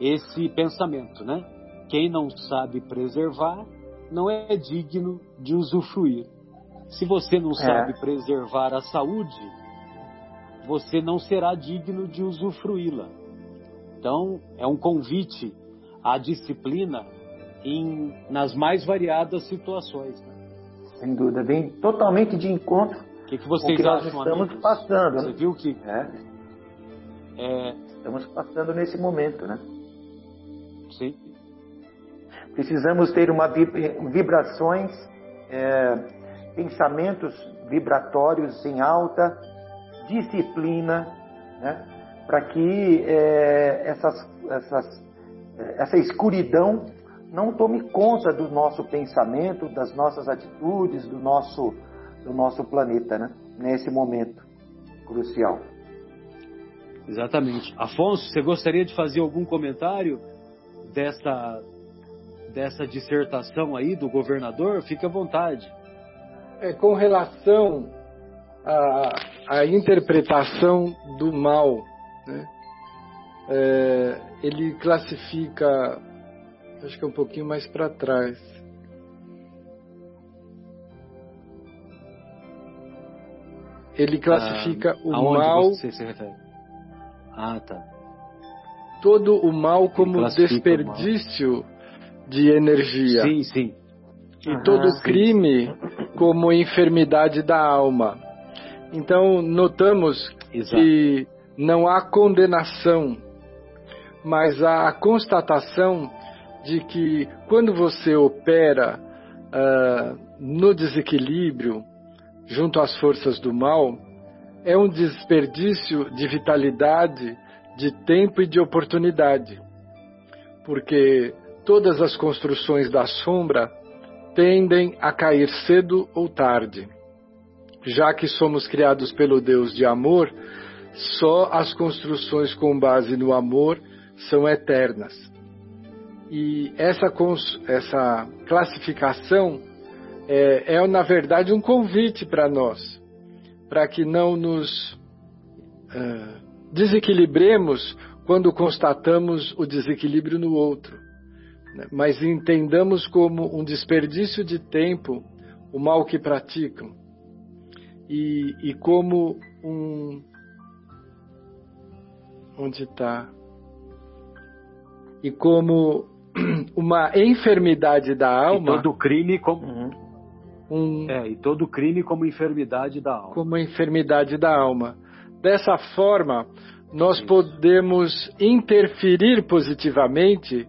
esse pensamento, né? Quem não sabe preservar não é digno de usufruir. Se você não é. sabe preservar a saúde, você não será digno de usufruí-la. Então, é um convite à disciplina em, nas mais variadas situações. Né? Sem dúvida, vem totalmente de encontro o que, que vocês que acham, estamos amigos? passando. Você né? viu que é. É... estamos passando nesse momento, né? Sim. Precisamos ter uma vibrações, é, pensamentos vibratórios em alta, disciplina, né? Para que é, essas, essas, é, essa escuridão não tome conta do nosso pensamento, das nossas atitudes, do nosso do nosso planeta, né? Nesse momento crucial. Exatamente. Afonso, você gostaria de fazer algum comentário dessa dessa dissertação aí do governador? Fique à vontade. É, com relação à, à interpretação do mal, né? é, ele classifica, acho que é um pouquinho mais para trás, ele classifica ah, o mal. Você se refere? Ah, tá. Todo o mal como desperdício mal. de energia. Sim, sim. E ah, todo sim. crime como enfermidade da alma. Então, notamos Exato. que não há condenação, mas há a constatação de que quando você opera uh, no desequilíbrio, junto às forças do mal é um desperdício de vitalidade, de tempo e de oportunidade. Porque todas as construções da sombra tendem a cair cedo ou tarde. Já que somos criados pelo Deus de amor, só as construções com base no amor são eternas. E essa, essa classificação é, é na verdade um convite para nós, para que não nos uh, desequilibremos quando constatamos o desequilíbrio no outro, né? mas entendamos como um desperdício de tempo o mal que praticam e, e como um. Onde está? E como uma enfermidade da alma. E todo crime como. Uhum. Um, é, e todo crime como enfermidade da alma. Como enfermidade da alma. Dessa forma, nós Isso. podemos interferir positivamente,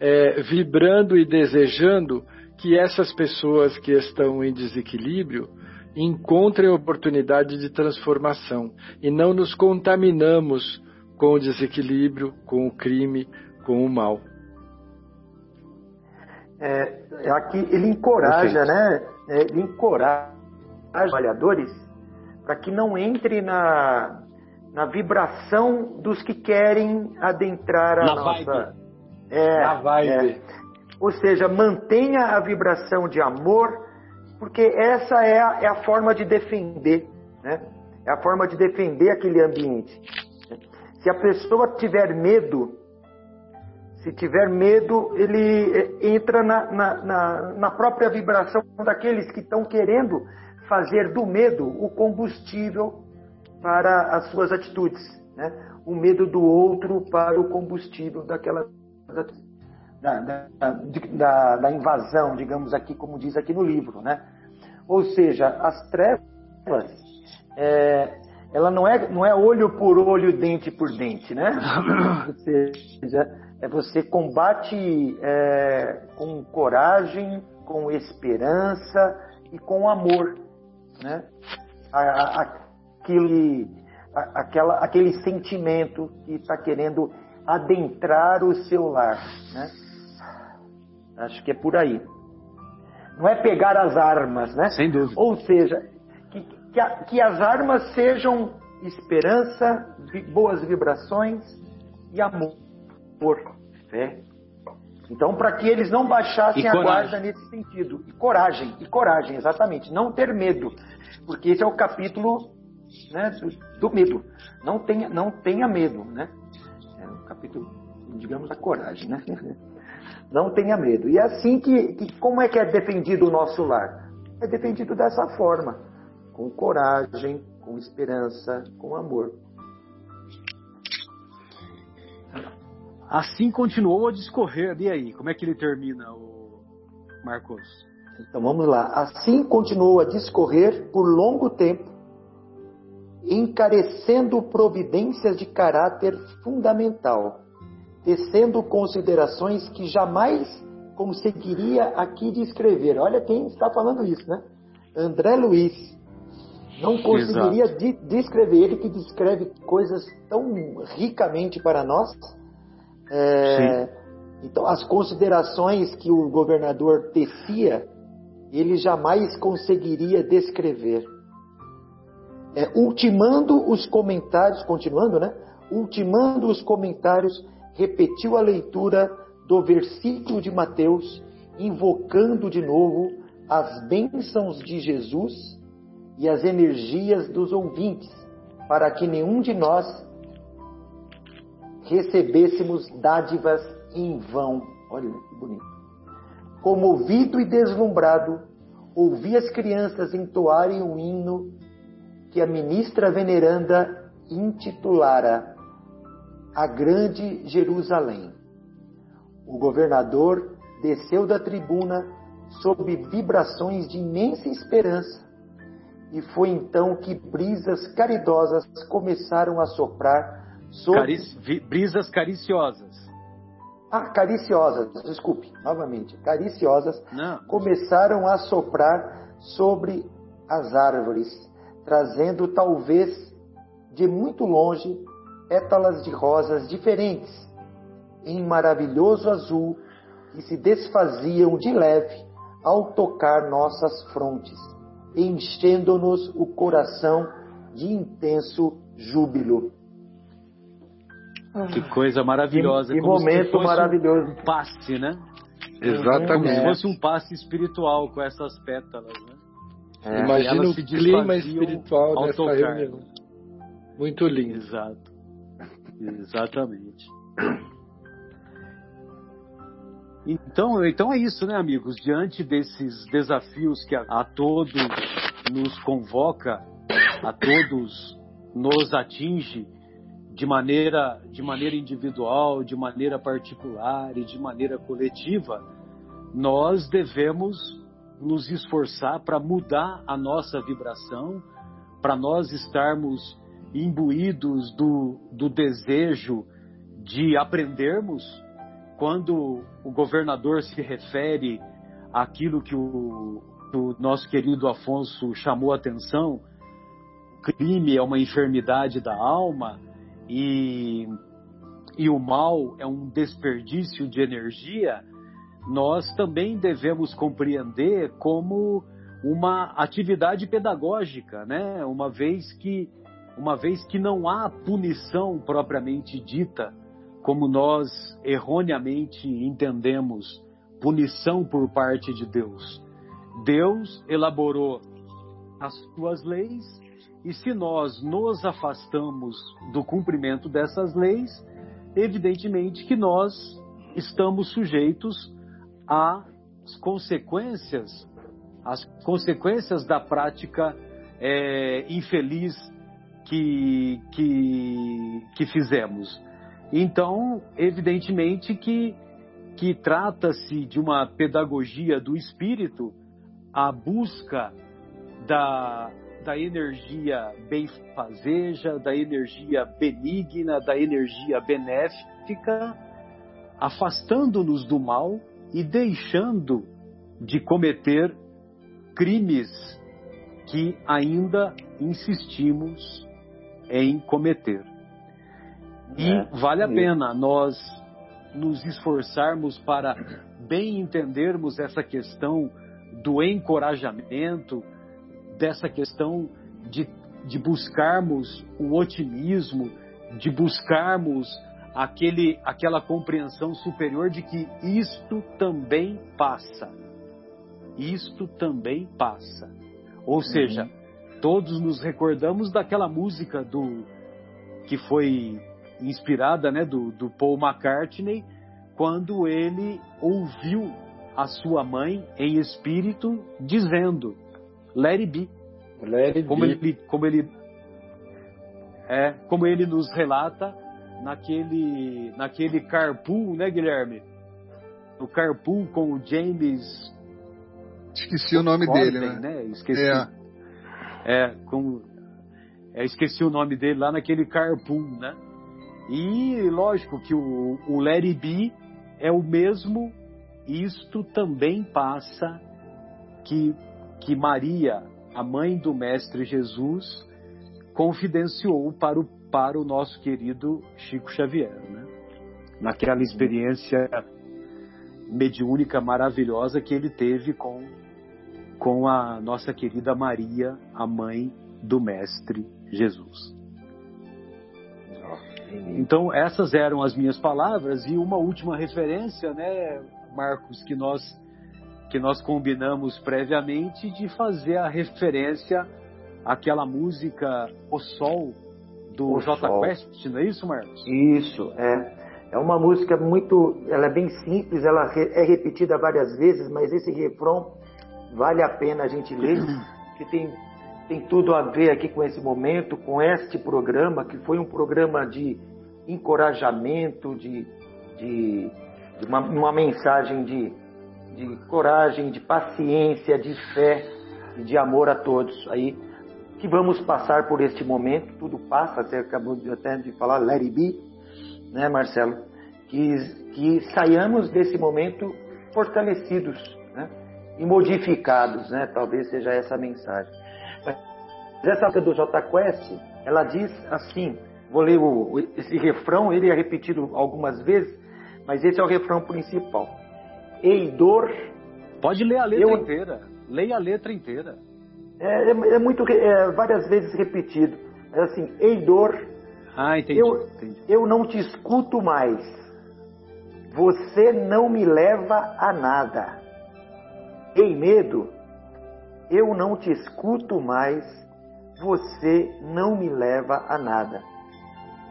é, vibrando e desejando que essas pessoas que estão em desequilíbrio encontrem oportunidade de transformação e não nos contaminamos com o desequilíbrio, com o crime, com o mal. É, é aqui ele encoraja, né? É, ele encoraja os trabalhadores para que não entre na, na vibração dos que querem adentrar a na nossa. Vibe. É, na vibe. É. Ou seja, mantenha a vibração de amor, porque essa é a, é a forma de defender, né? É a forma de defender aquele ambiente. Se a pessoa tiver medo, se tiver medo, ele eh, entra na, na, na, na própria vibração daqueles que estão querendo fazer do medo o combustível para as suas atitudes. Né? O medo do outro para o combustível daquela da, da, da, da, invasão, digamos aqui, como diz aqui no livro, né? Ou seja, as trevas, é, ela não é, não é olho por olho, dente por dente, né? Ou seja, é você combate é, com coragem, com esperança e com amor, né? Aquele, aquela, aquele sentimento que está querendo adentrar o seu lar, né? Acho que é por aí. Não é pegar as armas, né? Sem dúvida. Ou seja, que, que, a, que as armas sejam esperança, boas vibrações e amor, fé. Então, para que eles não baixassem a guarda nesse sentido. E coragem, e coragem, exatamente. Não ter medo. Porque esse é o capítulo né, do, do, medo. Não tenha, não tenha medo, né? É o capítulo, digamos, da coragem, né? Não tenha medo. E é assim que, que, como é que é defendido o nosso lar? É defendido dessa forma, com coragem, com esperança, com amor. Assim continuou a discorrer. E aí, como é que ele termina, o Marcos? Então vamos lá. Assim continuou a discorrer por longo tempo, encarecendo providências de caráter fundamental tecendo considerações que jamais conseguiria aqui descrever. Olha quem está falando isso, né? André Luiz. Não conseguiria de, descrever, ele que descreve coisas tão ricamente para nós. É, então, as considerações que o governador tecia, ele jamais conseguiria descrever. É, ultimando os comentários, continuando, né? Ultimando os comentários repetiu a leitura do versículo de Mateus, invocando de novo as bênçãos de Jesus e as energias dos ouvintes, para que nenhum de nós recebêssemos dádivas em vão. Olha que bonito. Comovido e deslumbrado, ouvi as crianças entoarem o hino que a ministra veneranda intitulara a grande Jerusalém. O governador desceu da tribuna sob vibrações de imensa esperança, e foi então que brisas caridosas começaram a soprar sobre. Carici... Brisas cariciosas. Ah, cariciosas, desculpe, novamente. Cariciosas Não. começaram a soprar sobre as árvores, trazendo talvez de muito longe pétalas de rosas diferentes, em maravilhoso azul, que se desfaziam de leve ao tocar nossas frontes, enchendo-nos o coração de intenso júbilo. Que coisa maravilhosa. Que, que momento maravilhoso. Um passe, né? Exatamente. Como se fosse um passe espiritual com essas pétalas, né? É. Imagina o clima espiritual dessa reunião. Muito lindo. Exato. Exatamente. Então, então é isso, né, amigos? Diante desses desafios que a, a todos nos convoca, a todos nos atinge de maneira, de maneira individual, de maneira particular e de maneira coletiva, nós devemos nos esforçar para mudar a nossa vibração, para nós estarmos imbuídos do, do desejo de aprendermos quando o governador se refere àquilo que o, o nosso querido Afonso chamou a atenção, crime é uma enfermidade da alma e, e o mal é um desperdício de energia, nós também devemos compreender como uma atividade pedagógica, né? Uma vez que uma vez que não há punição propriamente dita, como nós erroneamente entendemos punição por parte de Deus. Deus elaborou as suas leis e se nós nos afastamos do cumprimento dessas leis, evidentemente que nós estamos sujeitos às consequências, às consequências da prática é, infeliz que, que, que fizemos. Então, evidentemente que, que trata-se de uma pedagogia do espírito, a busca da, da energia benfazeja, da energia benigna, da energia benéfica, afastando-nos do mal e deixando de cometer crimes que ainda insistimos em cometer. E é, vale a pena nós nos esforçarmos para bem entendermos essa questão do encorajamento, dessa questão de, de buscarmos o otimismo, de buscarmos aquele, aquela compreensão superior de que isto também passa. Isto também passa. Ou seja, uhum. Todos nos recordamos daquela música do que foi inspirada né, do, do Paul McCartney, quando ele ouviu a sua mãe em espírito dizendo Let it be. Let it como be. ele como ele é como ele nos relata naquele naquele carpool, né, Guilherme? No carpool com o James Esqueci o nome dele, né? né? Esqueci. É. é, com é, esqueci o nome dele lá naquele carpool, né? E lógico que o, o Larry B é o mesmo, isto também passa que, que Maria, a mãe do Mestre Jesus, confidenciou para o, para o nosso querido Chico Xavier. Né? Naquela experiência mediúnica maravilhosa que ele teve com, com a nossa querida Maria, a mãe do Mestre Jesus. Então, essas eram as minhas palavras e uma última referência, né, Marcos, que nós que nós combinamos previamente de fazer a referência àquela música O Sol do o J Sol. Quest, não é isso, Marcos? Isso, é. É uma música muito, ela é bem simples, ela é repetida várias vezes, mas esse refrão vale a pena a gente ler, que tem tem tudo a ver aqui com esse momento, com este programa, que foi um programa de encorajamento, de, de, de uma, uma, mensagem de, de coragem, de paciência, de fé e de amor a todos. Aí que vamos passar por este momento, tudo passa, você acabou de, até de falar, let it be, né, Marcelo? Que, que saiamos desse momento fortalecidos e modificados, né? Talvez seja essa a mensagem. Essa música do J Quest, ela diz assim, vou ler o, esse refrão, ele é repetido algumas vezes, mas esse é o refrão principal. Ei, dor... Pode ler a letra eu... inteira. Leia a letra inteira. É, é, é muito, é, várias vezes repetido. É assim, ei, dor... Ah, entendi, eu, entendi. eu não te escuto mais. Você não me leva a nada. Ei, medo, eu não te escuto mais você não me leva a nada.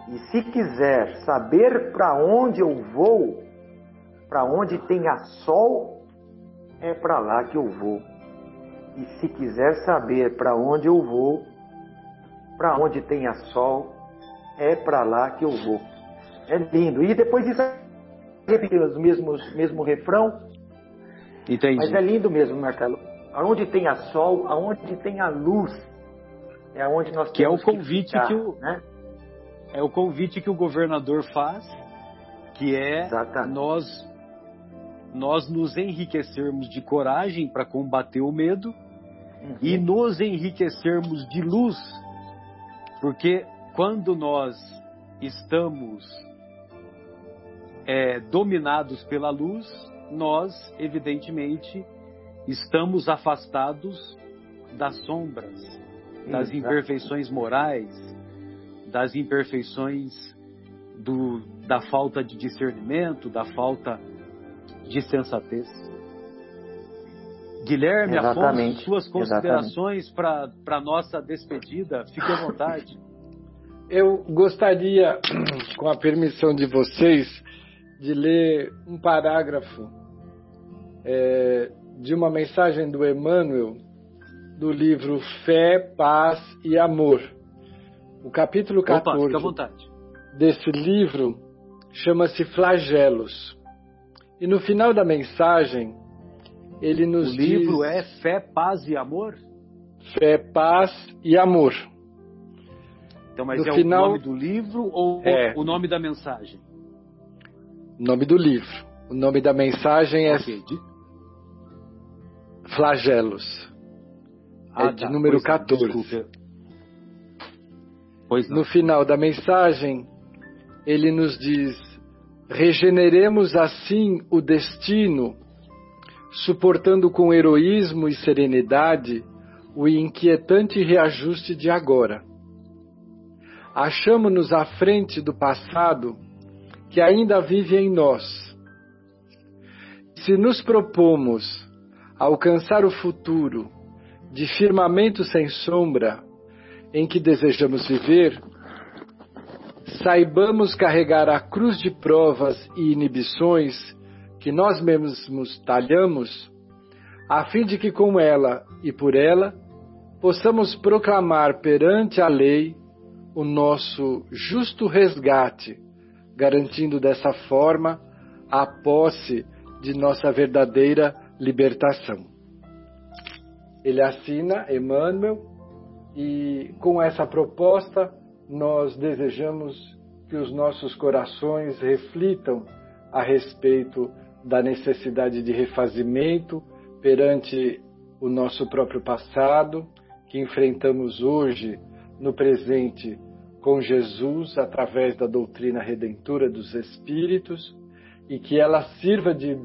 E se quiser saber para onde eu vou, para onde tenha sol, é para lá que eu vou. E se quiser saber para onde eu vou, para onde tenha sol, é para lá que eu vou. É lindo. E depois disso, repetir o mesmo refrão. Entendi. Mas é lindo mesmo, Marcelo. Aonde tenha sol, aonde tenha luz, é onde nós que é o convite que, ficar, que o né? é o convite que o governador faz, que é Exatamente. nós nós nos enriquecermos de coragem para combater o medo uhum. e nos enriquecermos de luz, porque quando nós estamos é, dominados pela luz, nós, evidentemente, estamos afastados das sombras, das imperfeições morais, das imperfeições do, da falta de discernimento, da falta de sensatez. Guilherme, Exatamente. Afonso, suas considerações para a nossa despedida, fique à vontade. Eu gostaria, com a permissão de vocês, de ler um parágrafo é, de uma mensagem do Emmanuel do livro Fé, Paz e Amor. O capítulo 14 Opa, desse livro chama-se Flagelos. E no final da mensagem, ele nos o diz. O livro é Fé, Paz e Amor? Fé, Paz e Amor. Então, mas no é final, o nome do livro ou é, o nome da mensagem? Nome do livro. O nome da mensagem é okay. Flagelos. Ah, é de tá. número pois 14. Pois no final da mensagem, ele nos diz: regeneremos assim o destino, suportando com heroísmo e serenidade o inquietante reajuste de agora. Achamos-nos à frente do passado que ainda vive em nós. Se nos propomos alcançar o futuro de firmamento sem sombra em que desejamos viver, saibamos carregar a cruz de provas e inibições que nós mesmos talhamos, a fim de que com ela e por ela possamos proclamar perante a lei o nosso justo resgate garantindo dessa forma a posse de nossa verdadeira libertação. Ele assina Emmanuel e com essa proposta nós desejamos que os nossos corações reflitam a respeito da necessidade de refazimento perante o nosso próprio passado, que enfrentamos hoje no presente com Jesus através da doutrina redentora dos espíritos e que ela sirva de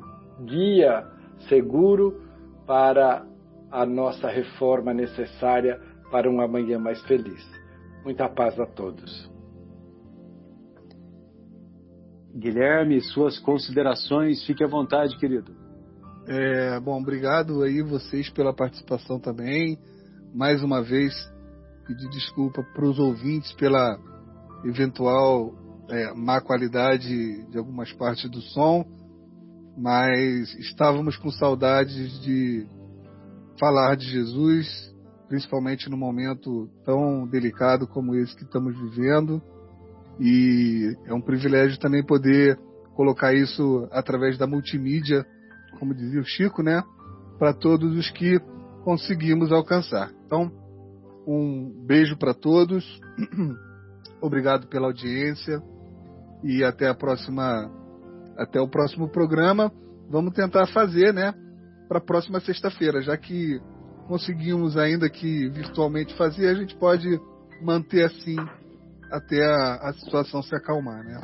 guia seguro para a nossa reforma necessária para um amanhã mais feliz. Muita paz a todos. Guilherme, suas considerações, fique à vontade, querido. É, bom, obrigado aí vocês pela participação também. Mais uma vez, pedir desculpa para os ouvintes pela eventual é, má qualidade de algumas partes do som, mas estávamos com saudades de falar de Jesus, principalmente num momento tão delicado como esse que estamos vivendo. E é um privilégio também poder colocar isso através da multimídia, como dizia o Chico, né? Para todos os que conseguimos alcançar. Então, um beijo para todos. Obrigado pela audiência e até a próxima até o próximo programa. Vamos tentar fazer, né, para a próxima sexta-feira, já que conseguimos ainda que virtualmente fazer, a gente pode manter assim até a, a situação se acalmar, né?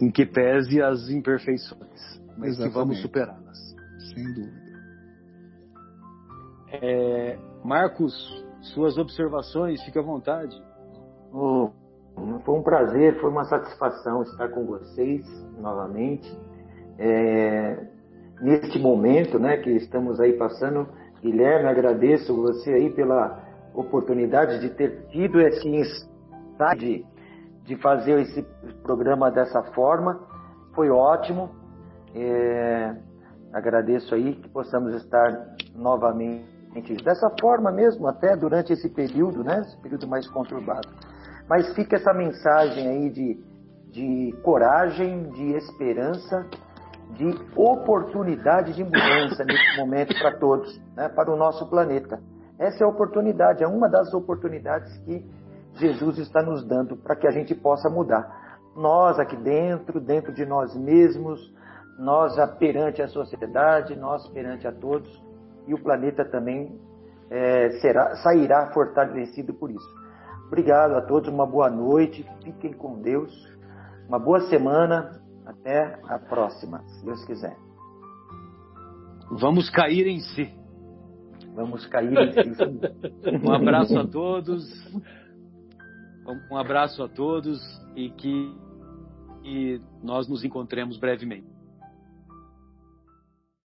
Em que pese as imperfeições, mas Exatamente. que vamos superá-las. Sem dúvida. É, Marcos, suas observações, fique à vontade. Oh, foi um prazer, foi uma satisfação estar com vocês novamente. É, neste momento né, que estamos aí passando, Guilherme, agradeço você aí pela oportunidade de ter tido esse insight de fazer esse programa dessa forma. Foi ótimo. É, agradeço aí que possamos estar novamente dessa forma mesmo, até durante esse período, né? Esse período mais conturbado. Mas fica essa mensagem aí de, de coragem, de esperança, de oportunidade de mudança nesse momento para todos, né? para o nosso planeta. Essa é a oportunidade, é uma das oportunidades que Jesus está nos dando para que a gente possa mudar. Nós aqui dentro, dentro de nós mesmos, nós perante a sociedade, nós perante a todos, e o planeta também é, será, sairá fortalecido por isso. Obrigado a todos, uma boa noite, fiquem com Deus, uma boa semana, até a próxima, se Deus quiser. Vamos cair em si. Vamos cair em si. um abraço a todos. Um abraço a todos e que e nós nos encontremos brevemente.